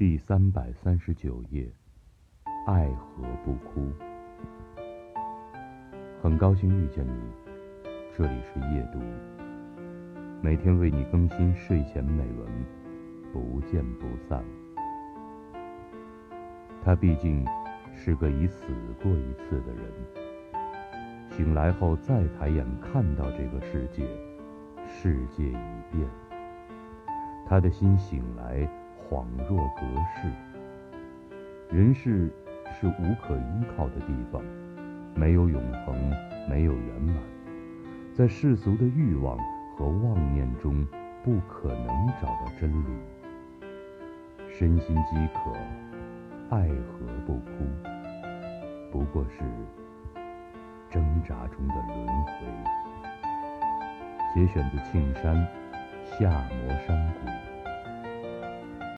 第三百三十九页，爱何不哭？很高兴遇见你，这里是夜读，每天为你更新睡前美文，不见不散。他毕竟是个已死过一次的人，醒来后再抬眼看到这个世界，世界已变。他的心醒来。恍若隔世，人世是无可依靠的地方，没有永恒，没有圆满，在世俗的欲望和妄念中，不可能找到真理。身心饥渴，爱何不哭？不过是挣扎中的轮回。节选自《庆山夏摩山》。